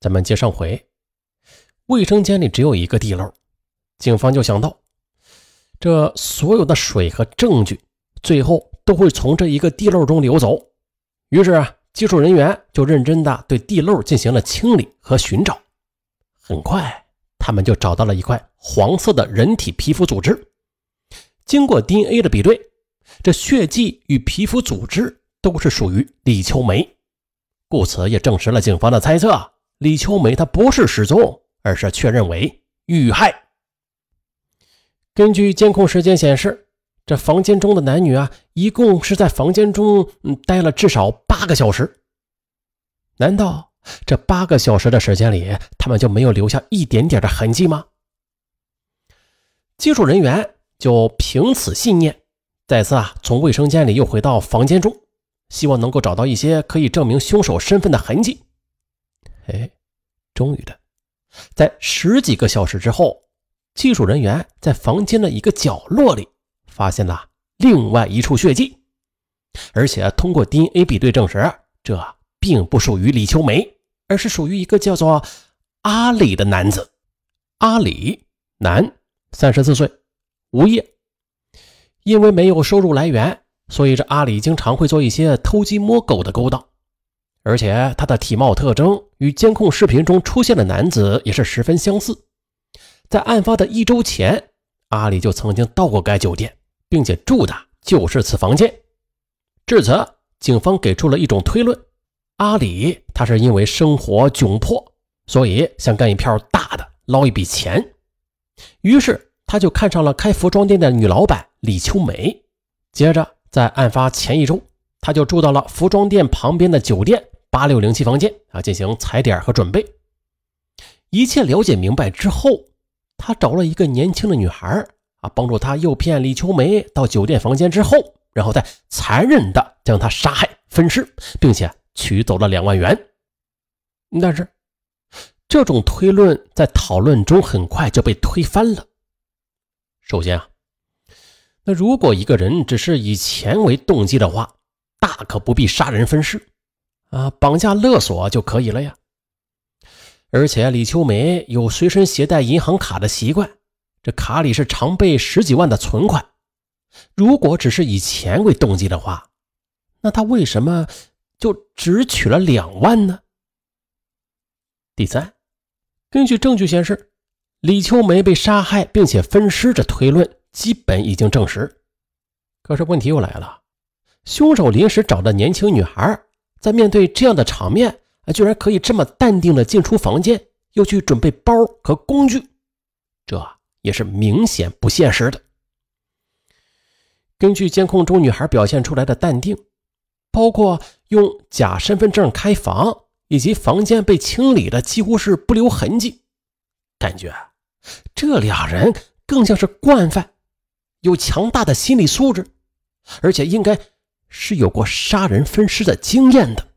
咱们接上回，卫生间里只有一个地漏，警方就想到，这所有的水和证据最后都会从这一个地漏中流走。于是啊，技术人员就认真的对地漏进行了清理和寻找。很快，他们就找到了一块黄色的人体皮肤组织。经过 DNA 的比对，这血迹与皮肤组织都是属于李秋梅，故此也证实了警方的猜测。李秋梅她不是失踪，而是确认为遇害。根据监控时间显示，这房间中的男女啊，一共是在房间中嗯待了至少八个小时。难道这八个小时的时间里，他们就没有留下一点点的痕迹吗？技术人员就凭此信念，再次啊从卫生间里又回到房间中，希望能够找到一些可以证明凶手身份的痕迹。哎，终于的，在十几个小时之后，技术人员在房间的一个角落里发现了另外一处血迹，而且通过 DNA 比对证实，这并不属于李秋梅，而是属于一个叫做阿里的男子。阿里，男，三十四岁，无业。因为没有收入来源，所以这阿里经常会做一些偷鸡摸狗的勾当。而且他的体貌特征与监控视频中出现的男子也是十分相似。在案发的一周前，阿里就曾经到过该酒店，并且住的就是此房间。至此，警方给出了一种推论：阿里他是因为生活窘迫，所以想干一票大的，捞一笔钱。于是他就看上了开服装店的女老板李秋梅。接着，在案发前一周，他就住到了服装店旁边的酒店。八六零七房间啊，进行踩点和准备。一切了解明白之后，他找了一个年轻的女孩啊，帮助他诱骗李秋梅到酒店房间之后，然后再残忍的将她杀害分尸，并且取走了两万元。但是，这种推论在讨论中很快就被推翻了。首先啊，那如果一个人只是以钱为动机的话，大可不必杀人分尸。啊，绑架勒索就可以了呀。而且李秋梅有随身携带银行卡的习惯，这卡里是常备十几万的存款。如果只是以钱为动机的话，那他为什么就只取了两万呢？第三，根据证据显示，李秋梅被杀害并且分尸，这推论基本已经证实。可是问题又来了，凶手临时找的年轻女孩。在面对这样的场面，啊，居然可以这么淡定的进出房间，又去准备包和工具，这也是明显不现实的。根据监控中女孩表现出来的淡定，包括用假身份证开房，以及房间被清理的几乎是不留痕迹，感觉这俩人更像是惯犯，有强大的心理素质，而且应该。是有过杀人分尸的经验的。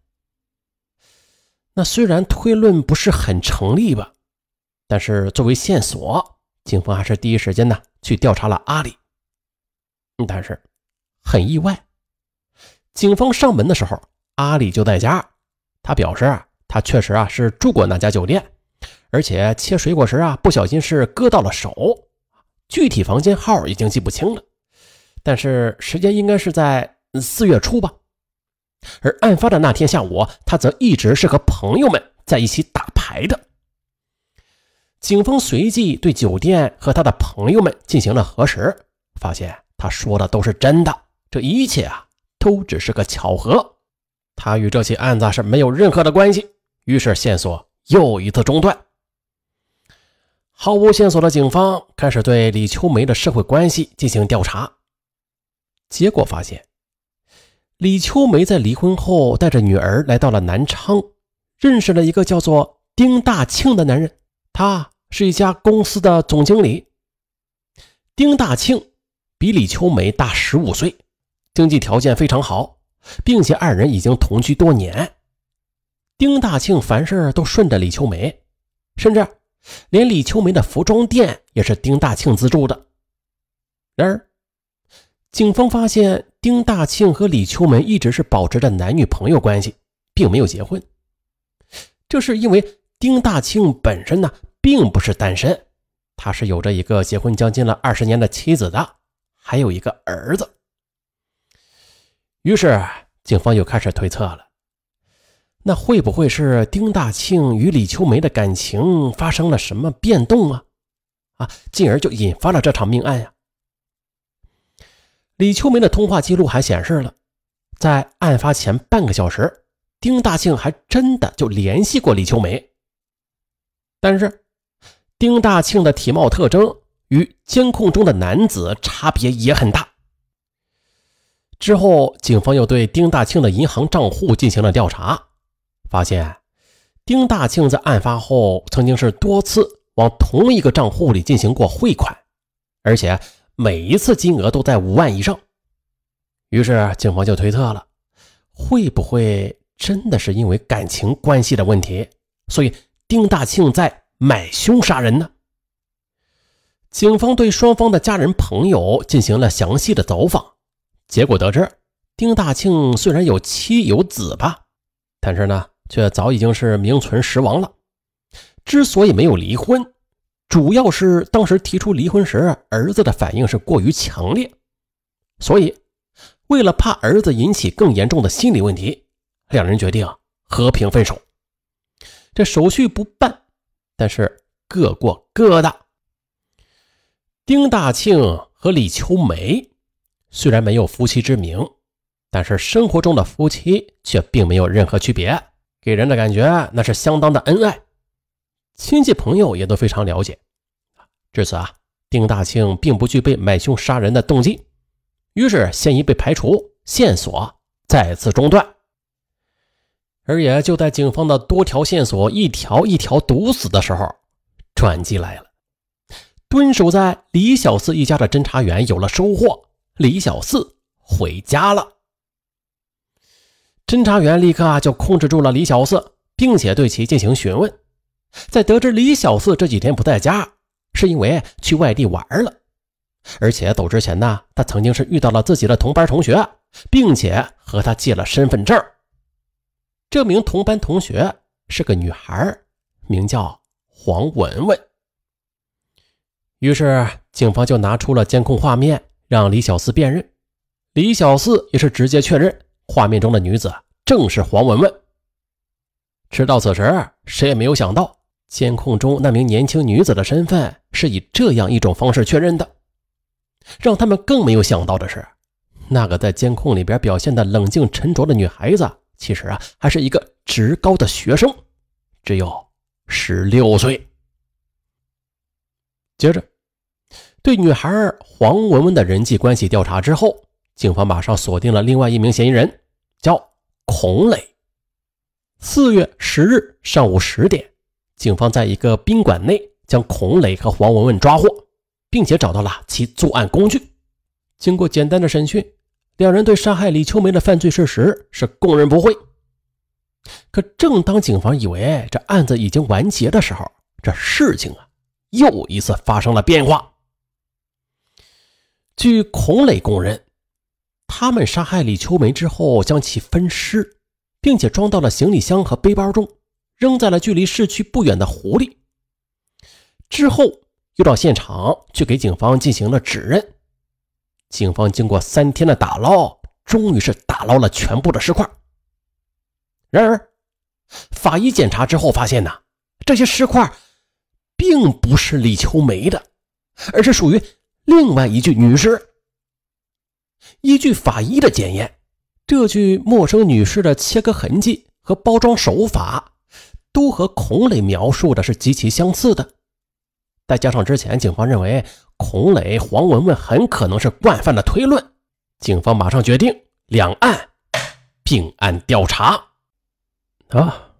那虽然推论不是很成立吧，但是作为线索，警方还是第一时间呢去调查了阿里。但是很意外，警方上门的时候，阿里就在家。他表示啊，他确实啊是住过那家酒店，而且切水果时啊不小心是割到了手。具体房间号已经记不清了，但是时间应该是在。四月初吧，而案发的那天下午，他则一直是和朋友们在一起打牌的。警方随即对酒店和他的朋友们进行了核实，发现他说的都是真的，这一切啊都只是个巧合，他与这起案子是没有任何的关系。于是线索又一次中断，毫无线索的警方开始对李秋梅的社会关系进行调查，结果发现。李秋梅在离婚后，带着女儿来到了南昌，认识了一个叫做丁大庆的男人。他是一家公司的总经理。丁大庆比李秋梅大十五岁，经济条件非常好，并且二人已经同居多年。丁大庆凡事都顺着李秋梅，甚至连李秋梅的服装店也是丁大庆资助的。然而，警方发现。丁大庆和李秋梅一直是保持着男女朋友关系，并没有结婚。这是因为丁大庆本身呢并不是单身，他是有着一个结婚将近了二十年的妻子的，还有一个儿子。于是警方又开始推测了，那会不会是丁大庆与李秋梅的感情发生了什么变动啊？啊，进而就引发了这场命案呀。李秋梅的通话记录还显示了，在案发前半个小时，丁大庆还真的就联系过李秋梅。但是，丁大庆的体貌特征与监控中的男子差别也很大。之后，警方又对丁大庆的银行账户进行了调查，发现丁大庆在案发后曾经是多次。往同一个账户里进行过汇款，而且每一次金额都在五万以上。于是警方就推测了，会不会真的是因为感情关系的问题，所以丁大庆在买凶杀人呢？警方对双方的家人朋友进行了详细的走访，结果得知，丁大庆虽然有妻有子吧，但是呢，却早已经是名存实亡了。之所以没有离婚，主要是当时提出离婚时，儿子的反应是过于强烈，所以为了怕儿子引起更严重的心理问题，两人决定和平分手。这手续不办，但是各过各的。丁大庆和李秋梅虽然没有夫妻之名，但是生活中的夫妻却并没有任何区别，给人的感觉那是相当的恩爱。亲戚朋友也都非常了解，至此啊，丁大庆并不具备买凶杀人的动机，于是嫌疑被排除，线索再次中断。而也就在警方的多条线索一条一条堵死的时候，转机来了。蹲守在李小四一家的侦查员有了收获，李小四回家了。侦查员立刻啊就控制住了李小四，并且对其进行询问。在得知李小四这几天不在家，是因为去外地玩了，而且走之前呢，他曾经是遇到了自己的同班同学，并且和他借了身份证。这名同班同学是个女孩，名叫黄文文。于是警方就拿出了监控画面，让李小四辨认。李小四也是直接确认，画面中的女子正是黄文文。直到此时，谁也没有想到。监控中那名年轻女子的身份是以这样一种方式确认的，让他们更没有想到的是，那个在监控里边表现的冷静沉着的女孩子，其实啊还是一个职高的学生，只有十六岁。接着，对女孩黄文文的人际关系调查之后，警方马上锁定了另外一名嫌疑人，叫孔磊。四月十日上午十点。警方在一个宾馆内将孔磊和黄文文抓获，并且找到了其作案工具。经过简单的审讯，两人对杀害李秋梅的犯罪事实是供认不讳。可正当警方以为这案子已经完结的时候，这事情啊又一次发生了变化。据孔磊供认，他们杀害李秋梅之后，将其分尸，并且装到了行李箱和背包中。扔在了距离市区不远的湖里。之后又到现场去给警方进行了指认。警方经过三天的打捞，终于是打捞了全部的尸块。然而，法医检查之后发现呢，这些尸块并不是李秋梅的，而是属于另外一具女尸。依据法医的检验，这具陌生女尸的切割痕迹和包装手法。都和孔磊描述的是极其相似的，再加上之前警方认为孔磊、黄文文很可能是惯犯的推论，警方马上决定两案并案调查。啊，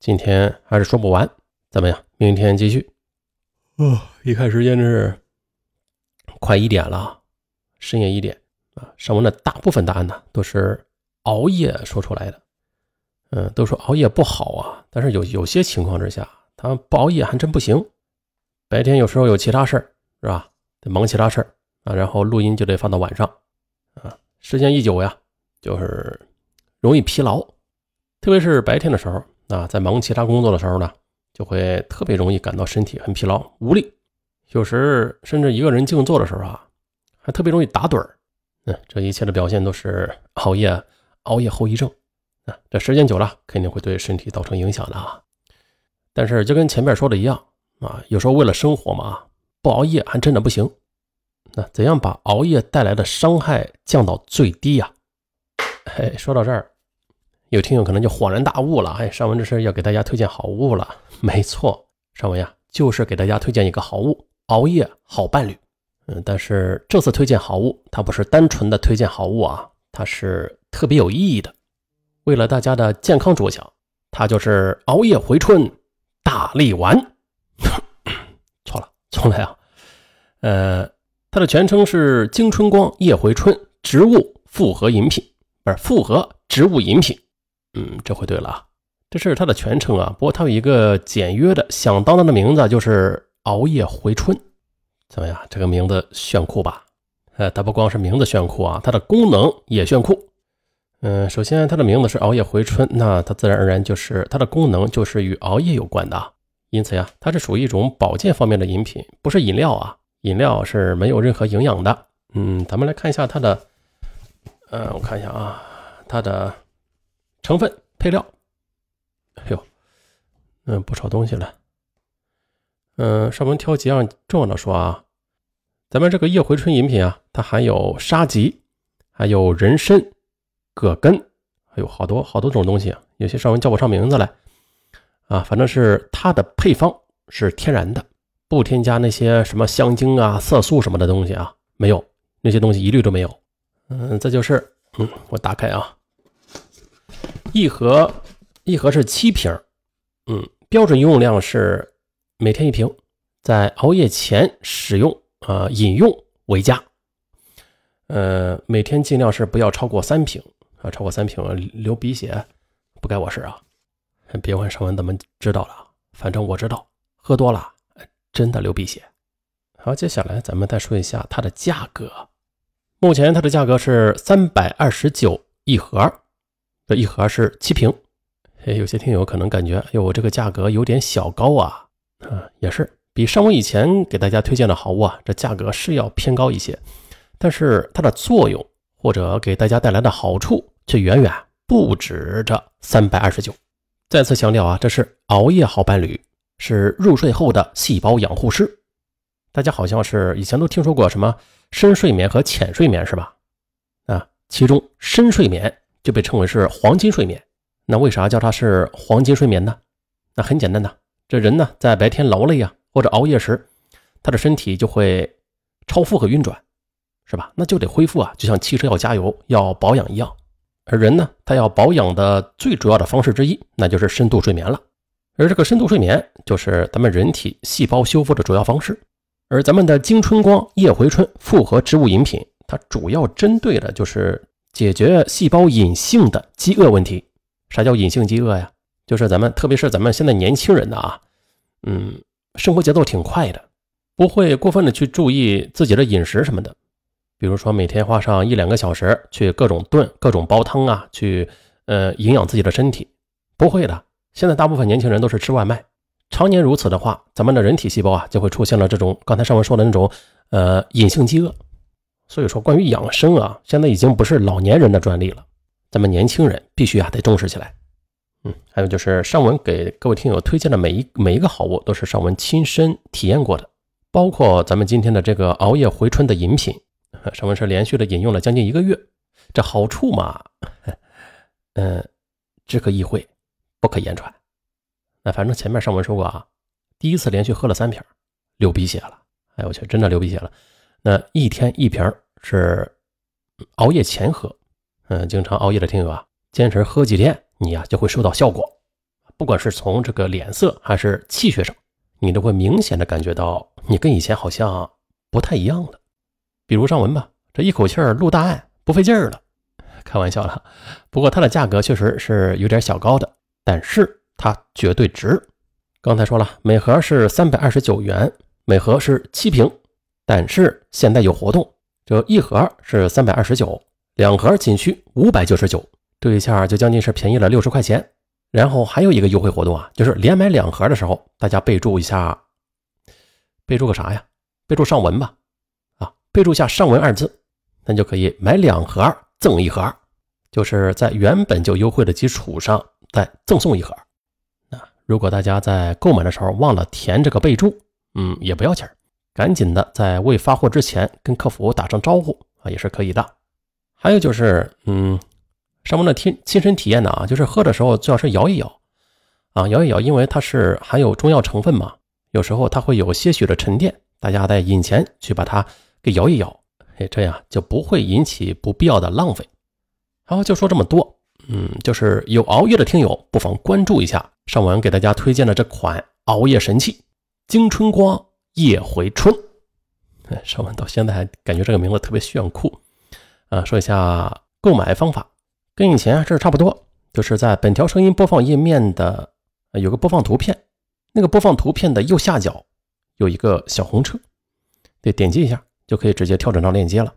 今天还是说不完，怎么样？明天继续。哦，一看时间是快一点了，深夜一点啊。上文的大部分答案呢，都是熬夜说出来的。嗯，都说熬夜不好啊，但是有有些情况之下，他不熬夜还真不行。白天有时候有其他事儿，是吧？得忙其他事儿啊，然后录音就得放到晚上啊。时间一久呀，就是容易疲劳，特别是白天的时候啊，在忙其他工作的时候呢，就会特别容易感到身体很疲劳无力，有时甚至一个人静坐的时候啊，还特别容易打盹儿。嗯，这一切的表现都是熬夜熬夜后遗症。啊，这时间久了肯定会对身体造成影响的啊。但是就跟前面说的一样啊，有时候为了生活嘛，不熬夜还真的不行。那怎样把熬夜带来的伤害降到最低呀？哎，说到这儿，有听友可能就恍然大悟了。哎，尚文这是要给大家推荐好物了。没错，尚文呀，就是给大家推荐一个好物——熬夜好伴侣。嗯，但是这次推荐好物，它不是单纯的推荐好物啊，它是特别有意义的。为了大家的健康着想，它就是熬夜回春大力丸。错了，重来啊。呃。它的全称是金春光夜回春植物复合饮品，不是复合植物饮品。嗯，这回对了啊，这是它的全称啊。不过它有一个简约的、响当当的名字，就是熬夜回春。怎么样，这个名字炫酷吧？呃，它不光是名字炫酷啊，它的功能也炫酷。嗯，首先它的名字是熬夜回春，那它自然而然就是它的功能就是与熬夜有关的。因此呀，它是属于一种保健方面的饮品，不是饮料啊。饮料是没有任何营养的。嗯，咱们来看一下它的，呃，我看一下啊，它的成分配料。哎呦，嗯，不少东西了。嗯，上面挑几样重要的说啊，咱们这个夜回春饮品啊，它含有沙棘，还有人参、葛根，还有好多好多种东西啊，有些上文叫不上名字来啊，反正是它的配方是天然的。不添加那些什么香精啊、色素什么的东西啊，没有那些东西一律都没有。嗯，这就是，嗯，我打开啊，一盒一盒是七瓶，嗯，标准用量是每天一瓶，在熬夜前使用啊饮用为佳。呃，每天尽量是不要超过三瓶啊，超过三瓶流鼻血不该我事啊。别问上文怎么知道了，反正我知道，喝多了。真的流鼻血。好，接下来咱们再说一下它的价格。目前它的价格是三百二十九一盒，这一盒是七瓶。有些听友可能感觉，哎呦，我这个价格有点小高啊。啊，也是比上我以前给大家推荐的好物啊，这价格是要偏高一些。但是它的作用或者给大家带来的好处，却远远不止这三百二十九。再次强调啊，这是熬夜好伴侣。是入睡后的细胞养护师，大家好像是以前都听说过什么深睡眠和浅睡眠是吧？啊，其中深睡眠就被称为是黄金睡眠。那为啥叫它是黄金睡眠呢？那很简单的，这人呢在白天劳累啊或者熬夜时，他的身体就会超负荷运转，是吧？那就得恢复啊，就像汽车要加油要保养一样。而人呢，他要保养的最主要的方式之一，那就是深度睡眠了。而这个深度睡眠就是咱们人体细胞修复的主要方式，而咱们的金春光夜回春复合植物饮品，它主要针对的就是解决细胞隐性的饥饿问题。啥叫隐性饥饿呀？就是咱们特别是咱们现在年轻人的啊，嗯，生活节奏挺快的，不会过分的去注意自己的饮食什么的，比如说每天花上一两个小时去各种炖、各种煲汤啊，去呃营养自己的身体，不会的。现在大部分年轻人都是吃外卖，常年如此的话，咱们的人体细胞啊就会出现了这种刚才上文说的那种呃隐性饥饿。所以说，关于养生啊，现在已经不是老年人的专利了，咱们年轻人必须啊得重视起来。嗯，还有就是上文给各位听友推荐的每一每一个好物，都是上文亲身体验过的，包括咱们今天的这个熬夜回春的饮品，上文是连续的饮用了将近一个月，这好处嘛，嗯，只可意会。不可言传。那反正前面上文说过啊，第一次连续喝了三瓶，流鼻血了。哎，我去，真的流鼻血了。那一天一瓶是熬夜前喝。嗯，经常熬夜的听友啊，坚持喝几天，你呀就会收到效果。不管是从这个脸色还是气血上，你都会明显的感觉到你跟以前好像不太一样了。比如上文吧，这一口气儿录大案不费劲儿了。开玩笑了，不过它的价格确实是有点小高的。但是它绝对值。刚才说了，每盒是三百二十九元，每盒是七瓶。但是现在有活动，这一盒是三百二十九，两盒仅需五百九十九，这一下就将近是便宜了六十块钱。然后还有一个优惠活动啊，就是连买两盒的时候，大家备注一下，备注个啥呀？备注上文吧，备注下上文二字，那就可以买两盒赠一盒，就是在原本就优惠的基础上再赠送一盒。那如果大家在购买的时候忘了填这个备注，嗯，也不要紧，赶紧的在未发货之前跟客服打声招呼啊，也是可以的。还有就是，嗯。上文的亲亲身体验呢啊，就是喝的时候最好是摇一摇，啊摇一摇，因为它是含有中药成分嘛，有时候它会有些许的沉淀，大家在饮前去把它给摇一摇，哎，这样就不会引起不必要的浪费。好，就说这么多，嗯，就是有熬夜的听友不妨关注一下上文给大家推荐的这款熬夜神器——金春光夜回春。上文到现在还感觉这个名字特别炫酷，啊，说一下购买方法。跟以前这差不多，就是在本条声音播放页面的有个播放图片，那个播放图片的右下角有一个小红车，对，点击一下就可以直接跳转到链接了。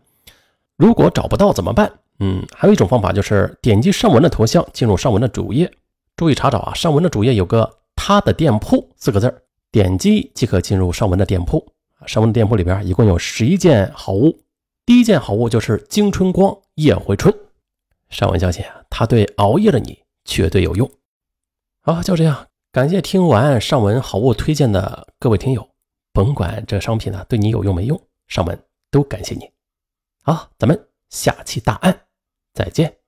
如果找不到怎么办？嗯，还有一种方法就是点击上文的头像，进入上文的主页。注意查找啊，上文的主页有个他的店铺四个字点击即可进入上文的店铺。上文的店铺里边一共有十一件好物，第一件好物就是金春光夜回春。上文相信啊，它对熬夜的你绝对有用。好，就这样，感谢听完上文好物推荐的各位听友，甭管这商品呢对你有用没用，上门都感谢你。好，咱们下期大案再见。